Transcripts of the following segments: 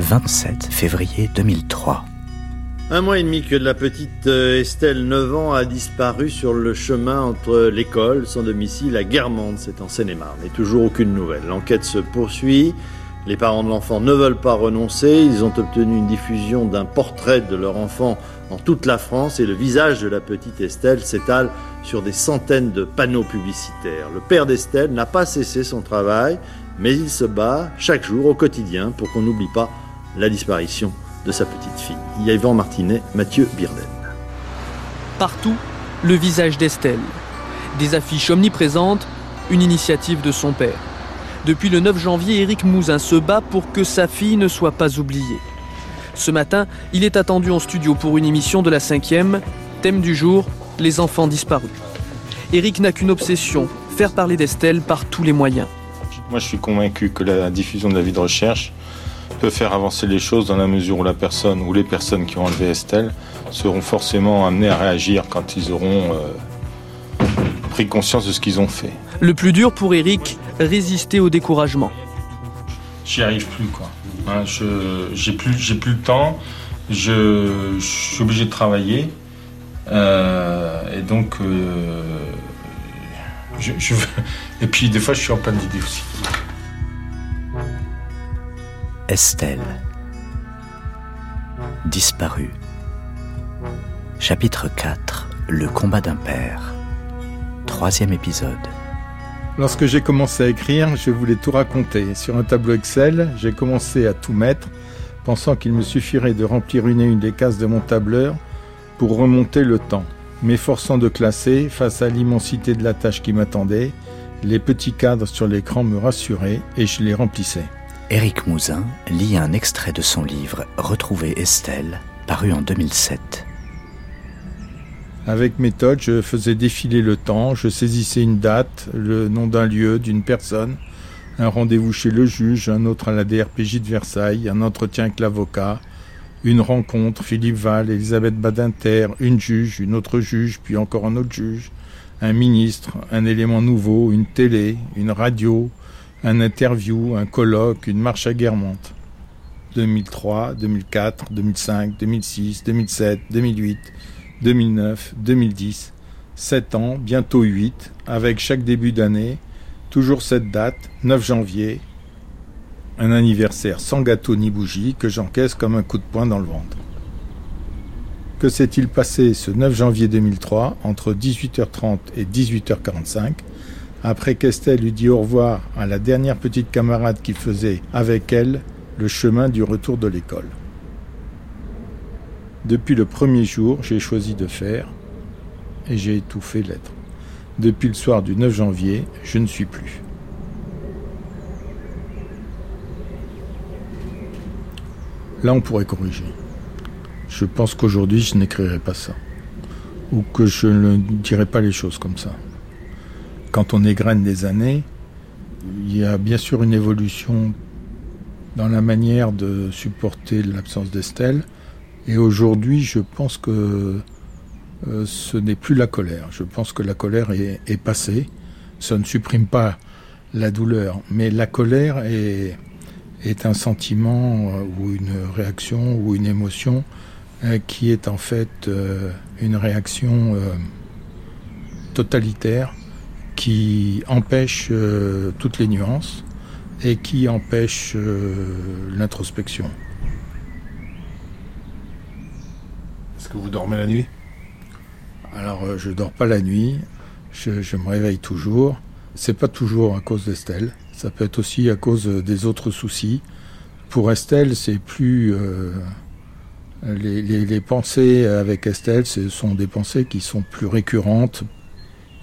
27 février 2003. Un mois et demi que la petite euh, Estelle, 9 ans, a disparu sur le chemin entre l'école, son domicile à Guermantes, c'est en Seine-et-Marne. Et toujours aucune nouvelle. L'enquête se poursuit. Les parents de l'enfant ne veulent pas renoncer. Ils ont obtenu une diffusion d'un portrait de leur enfant en toute la France et le visage de la petite Estelle s'étale sur des centaines de panneaux publicitaires. Le père d'Estelle n'a pas cessé son travail, mais il se bat chaque jour au quotidien pour qu'on n'oublie pas la disparition de sa petite fille. Yvan Martinet, Mathieu Birden. Partout, le visage d'Estelle. Des affiches omniprésentes, une initiative de son père. Depuis le 9 janvier, Éric Mouzin se bat pour que sa fille ne soit pas oubliée. Ce matin, il est attendu en studio pour une émission de la cinquième. Thème du jour, les enfants disparus. Éric n'a qu'une obsession, faire parler d'Estelle par tous les moyens. Moi, je suis convaincu que la diffusion de la vie de recherche peut faire avancer les choses dans la mesure où la personne ou les personnes qui ont enlevé Estelle seront forcément amenées à réagir quand ils auront euh, pris conscience de ce qu'ils ont fait. Le plus dur pour Eric, résister au découragement. J'y arrive plus quoi. Hein, je j'ai plus j'ai plus le temps. Je, suis obligé de travailler euh, et donc euh, je, et puis des fois je suis en pleine d'idées aussi. Estelle. Disparue. Chapitre 4. Le combat d'un père. Troisième épisode. Lorsque j'ai commencé à écrire, je voulais tout raconter. Sur un tableau Excel, j'ai commencé à tout mettre, pensant qu'il me suffirait de remplir une et une des cases de mon tableur pour remonter le temps. M'efforçant de classer, face à l'immensité de la tâche qui m'attendait, les petits cadres sur l'écran me rassuraient et je les remplissais. Éric Mouzin lit un extrait de son livre Retrouver Estelle, paru en 2007. Avec méthode, je faisais défiler le temps, je saisissais une date, le nom d'un lieu, d'une personne, un rendez-vous chez le juge, un autre à la DRPJ de Versailles, un entretien avec l'avocat, une rencontre, Philippe Val, Elisabeth Badinter, une juge, une autre juge, puis encore un autre juge, un ministre, un élément nouveau, une télé, une radio, un interview, un colloque, une marche à Guermantes. 2003, 2004, 2005, 2006, 2007, 2008, 2009, 2010. Sept ans, bientôt huit, avec chaque début d'année, toujours cette date, 9 janvier, un anniversaire sans gâteau ni bougie que j'encaisse comme un coup de poing dans le ventre. Que s'est-il passé ce 9 janvier 2003 entre 18h30 et 18h45 après qu'Estelle eut dit au revoir à la dernière petite camarade qui faisait avec elle le chemin du retour de l'école. Depuis le premier jour, j'ai choisi de faire et j'ai étouffé l'être. Depuis le soir du 9 janvier, je ne suis plus. Là, on pourrait corriger. Je pense qu'aujourd'hui, je n'écrirai pas ça. Ou que je ne dirai pas les choses comme ça quand on égrène des années, il y a bien sûr une évolution dans la manière de supporter l'absence d'Estelle. Et aujourd'hui, je pense que euh, ce n'est plus la colère. Je pense que la colère est, passée. Ça ne supprime pas la douleur, mais la colère est, un sentiment euh, ou une réaction ou une émotion euh, qui est en fait une réaction totalitaire qui empêche euh, toutes les nuances et qui empêche euh, l'introspection. Est-ce que vous dormez la nuit? Alors, euh, je dors pas la nuit, je, je, me réveille toujours. C'est pas toujours à cause d'Estelle, ça peut être aussi à cause des autres soucis. Pour Estelle, c'est plus. les, les, les, pensées avec Estelle, ce sont des pensées qui sont plus récurrentes,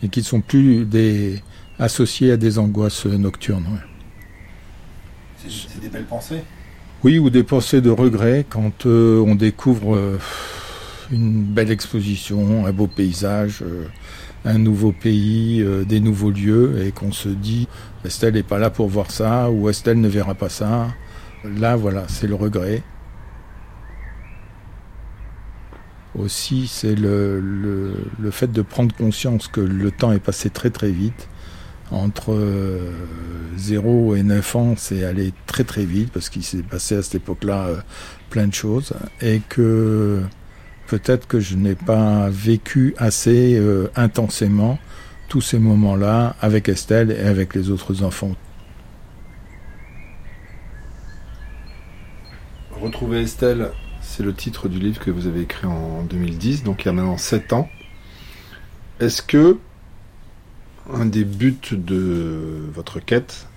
et qui ne sont plus des, associés à des angoisses nocturnes. C'est des belles pensées Oui, ou des pensées de regret quand euh, on découvre euh, une belle exposition, un beau paysage, euh, un nouveau pays, des nouveaux lieux, et qu'on se dit Estelle n'est pas là pour voir ça, ou Estelle ne verra pas ça. Là, voilà, c'est le regret. Aussi, c'est le, le, fait de prendre conscience que le temps est passé très très vite. Entre 0 et 9 ans, c'est allé très très vite parce qu'il s'est passé à cette époque-là plein de choses. Et que peut-être que je n'ai pas vécu assez intensément tous ces moments-là avec Estelle et avec les autres enfants. Retrouver Estelle, c'est le titre du livre que vous avez écrit en 2010, donc il y a maintenant 7 ans. Est-ce que un des buts de votre quête,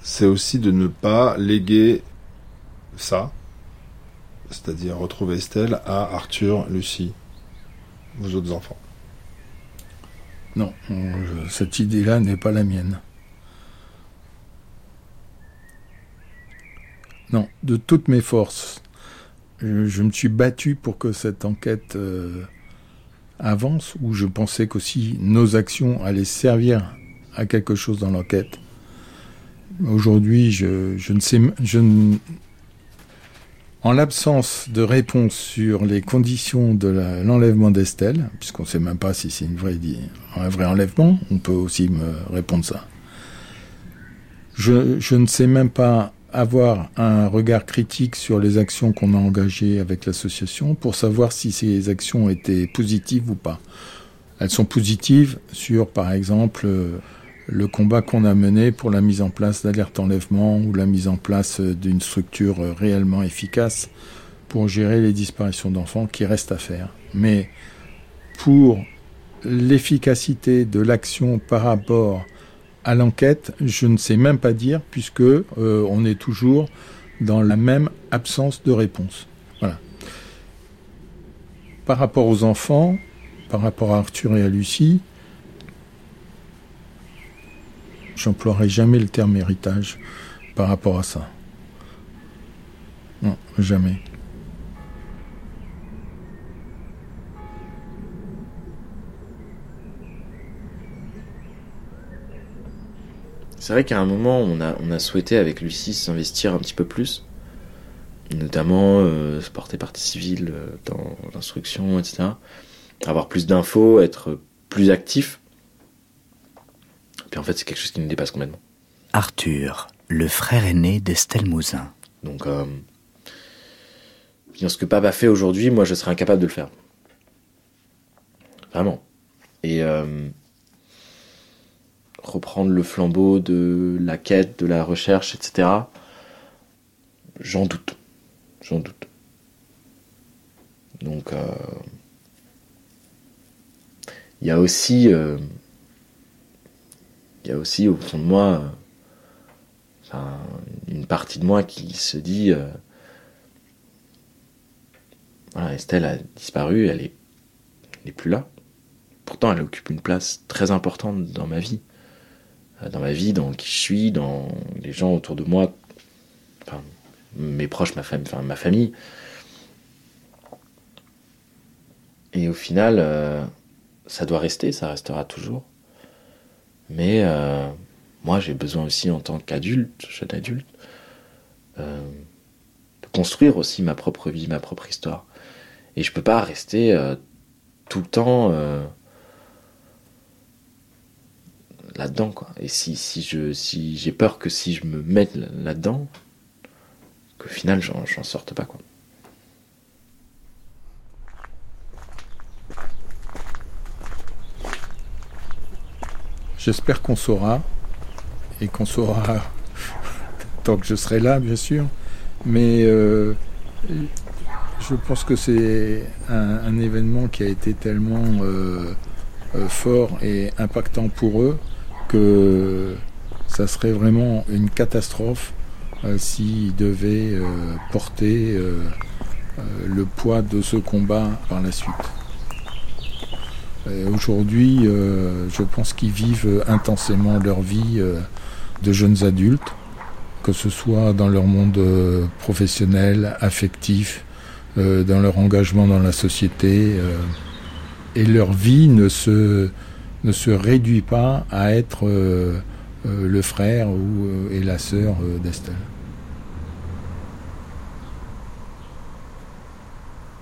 c'est aussi de ne pas léguer ça, c'est-à-dire retrouver Estelle à Arthur, Lucie, vos autres enfants? Non, cette idée-là n'est pas la mienne. Non, de toutes mes forces, je, me suis battu pour que cette enquête euh, avance, où je pensais qu'aussi nos actions allaient servir à quelque chose dans l'enquête. Aujourd'hui, je, ne sais, je en l'absence de réponse sur les conditions de l'enlèvement d'Estelle, puisqu'on ne sait même pas si c'est une vraie, un vrai enlèvement, on peut aussi me répondre ça. Je ne sais même pas avoir un regard critique sur les actions qu'on a engagées avec l'association pour savoir si ces actions étaient positives ou pas. Elles sont positives sur, par exemple, euh, le combat qu'on a mené pour la mise en place d'alerte enlèvement ou la mise en place d'une structure réellement efficace pour gérer les disparitions d'enfants qui restent à faire. Mais pour l'efficacité de l'action par rapport à l'enquête, je ne sais même pas dire, puisque euh, on est toujours dans la même absence de réponse. Voilà. Par rapport aux enfants, par rapport à Arthur et à Lucie, j'emploierai jamais le terme héritage par rapport à ça. Non, jamais. C'est vrai qu'à un moment, on a, on a souhaité avec Lucie s'investir un petit peu plus, notamment euh, se porter partie civile euh, dans l'instruction, etc. Avoir plus d'infos, être plus actif. Puis en fait, c'est quelque chose qui nous dépasse complètement. Arthur, le frère aîné d'Estelle Mouzin. Donc, euh, ce que papa fait aujourd'hui, moi, je serais incapable de le faire. Vraiment. Et euh, reprendre le flambeau de la quête, de la recherche, etc. J'en doute. J'en doute. Donc, euh, il y a aussi, euh, il y a aussi au fond de moi, une partie de moi qui se dit, euh, Estelle a disparu, elle est, elle est plus là. Pourtant, elle occupe une place très importante dans ma vie. Euh, dans ma vie, dans qui je suis, dans les gens autour de moi, mes proches, ma, enfin, ma famille. Et au final, euh, ça doit rester, ça restera toujours. Mais euh, moi, j'ai besoin aussi, en tant qu'adulte, jeune adulte, de construire aussi ma propre vie, ma propre histoire. Et je peux pas rester tout le temps là-dedans quoi. Et si, si je si j'ai peur que si je me mette là-dedans, qu'au final j'en sorte pas quoi. J'espère qu'on saura et qu'on saura tant que je serai là bien sûr. Mais euh, je pense que c'est un, événement qui a été tellement euh, euh, fort et impactant pour eux que ça serait vraiment une catastrophe euh, s'ils devaient euh, porter euh, le poids de ce combat par la suite. Aujourd'hui, je pense qu'ils vivent intensément leur vie de jeunes adultes, que ce soit dans leur monde professionnel, affectif, dans leur engagement dans la société. et leur vie ne se, ne se réduit pas à être euh, euh, le frère ou, euh, et la sœur d'Estelle.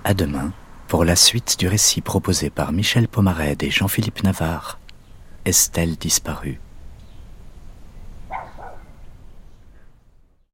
À demain pour la suite du récit proposé par Michel Pomarède et Jean-Philippe Navarre, Estelle disparue.